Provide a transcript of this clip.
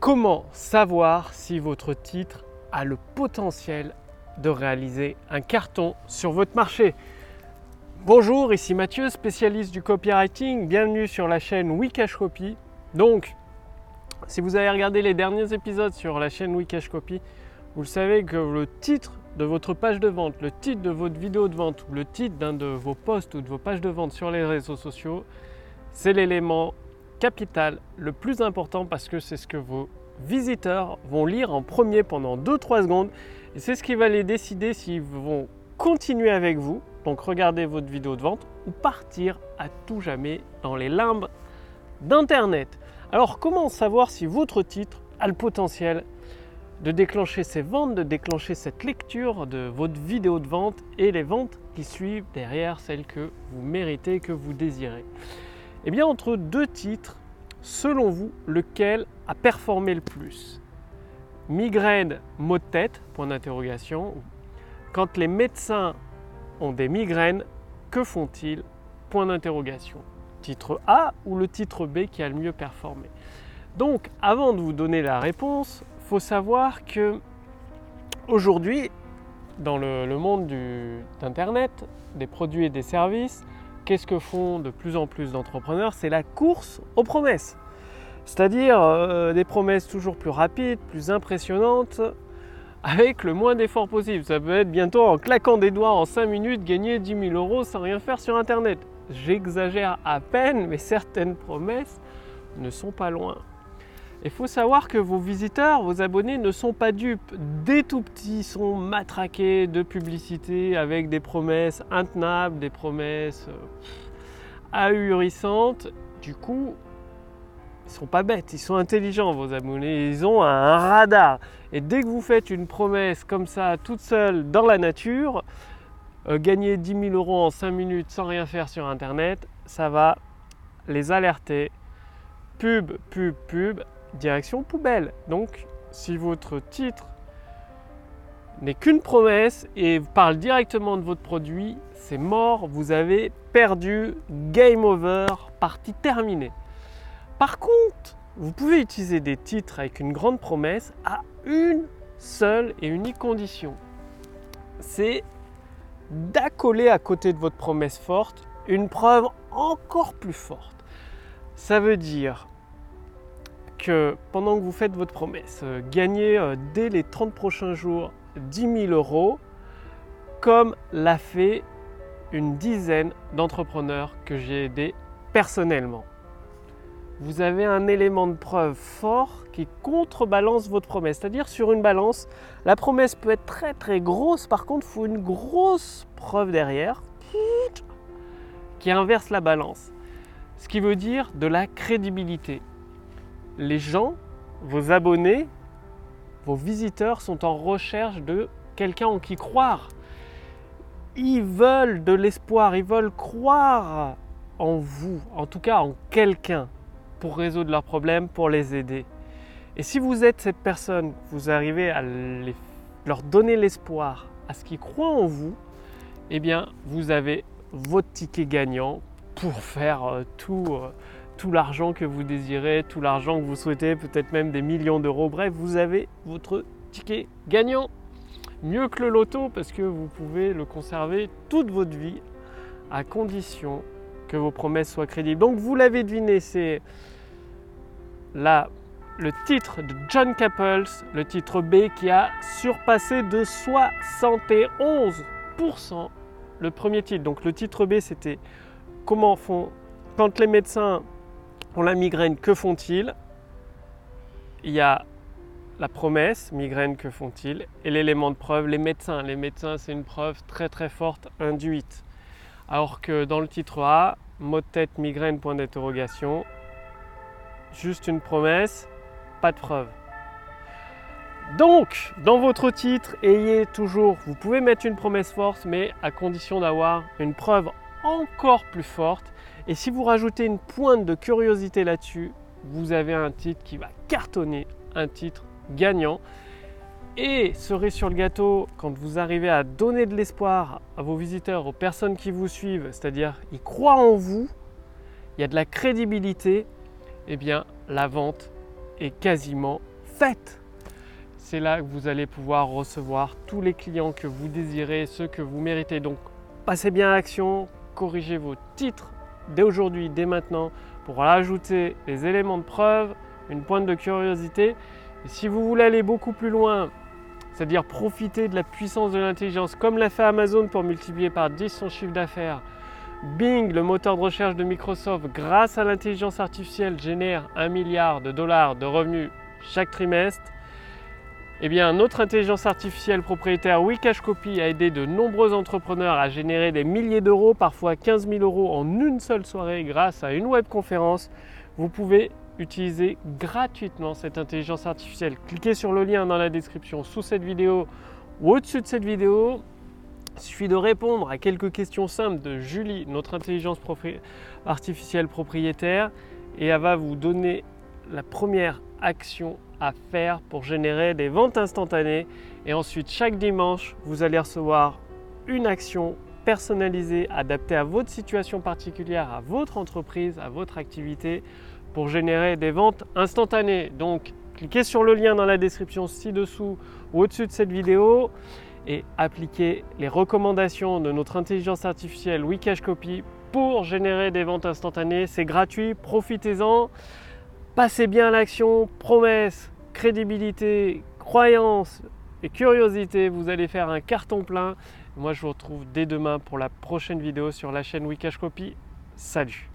Comment savoir si votre titre a le potentiel de réaliser un carton sur votre marché? Bonjour, ici Mathieu, spécialiste du copywriting. Bienvenue sur la chaîne Wikash Copy. Donc, si vous avez regardé les derniers épisodes sur la chaîne Wikash Copy, vous le savez que le titre de votre page de vente, le titre de votre vidéo de vente ou le titre d'un de vos posts ou de vos pages de vente sur les réseaux sociaux, c'est l'élément capital, le plus important parce que c'est ce que vos visiteurs vont lire en premier pendant 2-3 secondes. Et c'est ce qui va les décider s'ils vont continuer avec vous, donc regarder votre vidéo de vente ou partir à tout jamais dans les limbes d'Internet. Alors comment savoir si votre titre a le potentiel de déclencher ces ventes, de déclencher cette lecture de votre vidéo de vente et les ventes qui suivent derrière celles que vous méritez, que vous désirez? Eh bien, entre deux titres, selon vous, lequel a performé le plus? Migraine, mot de tête, point d'interrogation. Quand les médecins ont des migraines, que font-ils? Point d'interrogation. Titre A ou le titre B qui a le mieux performé? Donc, avant de vous donner la réponse, faut savoir que aujourd'hui, dans le monde d'Internet, des produits et des services, qu'est-ce que font de plus en plus d'entrepreneurs C'est la course aux promesses. C'est-à-dire euh, des promesses toujours plus rapides, plus impressionnantes, avec le moins d'efforts possible. Ça peut être bientôt en claquant des doigts en 5 minutes, gagner 10 000 euros sans rien faire sur Internet. J'exagère à peine, mais certaines promesses ne sont pas loin. Il faut savoir que vos visiteurs, vos abonnés ne sont pas dupes. Des tout petits sont matraqués de publicité avec des promesses intenables, des promesses euh, ahurissantes. Du coup, ils sont pas bêtes, ils sont intelligents vos abonnés, ils ont un radar. Et dès que vous faites une promesse comme ça, toute seule dans la nature, euh, gagner 10 000 euros en 5 minutes sans rien faire sur Internet, ça va les alerter. Pub, pub, pub, direction poubelle. Donc, si votre titre n'est qu'une promesse et parle directement de votre produit, c'est mort, vous avez perdu, game over, partie terminée. Par contre, vous pouvez utiliser des titres avec une grande promesse à une seule et unique condition. C'est d'accoler à côté de votre promesse forte une preuve encore plus forte. Ça veut dire que pendant que vous faites votre promesse, euh, gagnez euh, dès les 30 prochains jours 10 000 euros, comme l'a fait une dizaine d'entrepreneurs que j'ai aidés personnellement. Vous avez un élément de preuve fort qui contrebalance votre promesse. C'est-à-dire sur une balance, la promesse peut être très très grosse, par contre il faut une grosse preuve derrière qui inverse la balance. Ce qui veut dire de la crédibilité les gens, vos abonnés, vos visiteurs sont en recherche de quelqu'un en qui croire. Ils veulent de l'espoir, ils veulent croire en vous, en tout cas en quelqu'un, pour résoudre leurs problèmes, pour les aider. Et si vous êtes cette personne, vous arrivez à leur donner l'espoir, à ce qu'ils croient en vous, eh bien, vous avez votre ticket gagnant pour faire euh, tout, euh, tout l'argent que vous désirez, tout l'argent que vous souhaitez, peut-être même des millions d'euros. Bref, vous avez votre ticket gagnant. Mieux que le loto parce que vous pouvez le conserver toute votre vie à condition que vos promesses soient crédibles. Donc vous l'avez deviné, c'est le titre de John Capples, le titre B qui a surpassé de 71% le premier titre. Donc le titre B c'était comment font quand les médecins pour la migraine, que font-ils? Il y a la promesse, migraine, que font-ils? Et l'élément de preuve, les médecins. Les médecins, c'est une preuve très très forte induite. Alors que dans le titre A, mot de tête, migraine, point d'interrogation, juste une promesse, pas de preuve. Donc, dans votre titre, ayez toujours, vous pouvez mettre une promesse forte, mais à condition d'avoir une preuve encore plus forte. Et si vous rajoutez une pointe de curiosité là-dessus, vous avez un titre qui va cartonner, un titre gagnant. Et cerise sur le gâteau, quand vous arrivez à donner de l'espoir à vos visiteurs, aux personnes qui vous suivent, c'est-à-dire ils croient en vous, il y a de la crédibilité, eh bien la vente est quasiment faite. C'est là que vous allez pouvoir recevoir tous les clients que vous désirez, ceux que vous méritez. Donc passez bien à l'action, corrigez vos titres dès aujourd'hui, dès maintenant, pour rajouter les éléments de preuve, une pointe de curiosité. Et si vous voulez aller beaucoup plus loin, c'est-à-dire profiter de la puissance de l'intelligence, comme l'a fait Amazon pour multiplier par 10 son chiffre d'affaires, Bing, le moteur de recherche de Microsoft, grâce à l'intelligence artificielle, génère un milliard de dollars de revenus chaque trimestre. Eh bien, notre intelligence artificielle propriétaire Wikashcopy a aidé de nombreux entrepreneurs à générer des milliers d'euros, parfois 15 000 euros en une seule soirée grâce à une webconférence. Vous pouvez utiliser gratuitement cette intelligence artificielle. Cliquez sur le lien dans la description sous cette vidéo ou au-dessus de cette vidéo. Il suffit de répondre à quelques questions simples de Julie, notre intelligence artificielle propriétaire, et elle va vous donner la première action à faire pour générer des ventes instantanées. Et ensuite, chaque dimanche, vous allez recevoir une action personnalisée, adaptée à votre situation particulière, à votre entreprise, à votre activité, pour générer des ventes instantanées. Donc, cliquez sur le lien dans la description ci-dessous ou au-dessus de cette vidéo et appliquez les recommandations de notre intelligence artificielle Wikashcopy pour générer des ventes instantanées. C'est gratuit, profitez-en. Passez bien l'action, promesse, crédibilité, croyance et curiosité, vous allez faire un carton plein. Moi, je vous retrouve dès demain pour la prochaine vidéo sur la chaîne Wikashcopy. Salut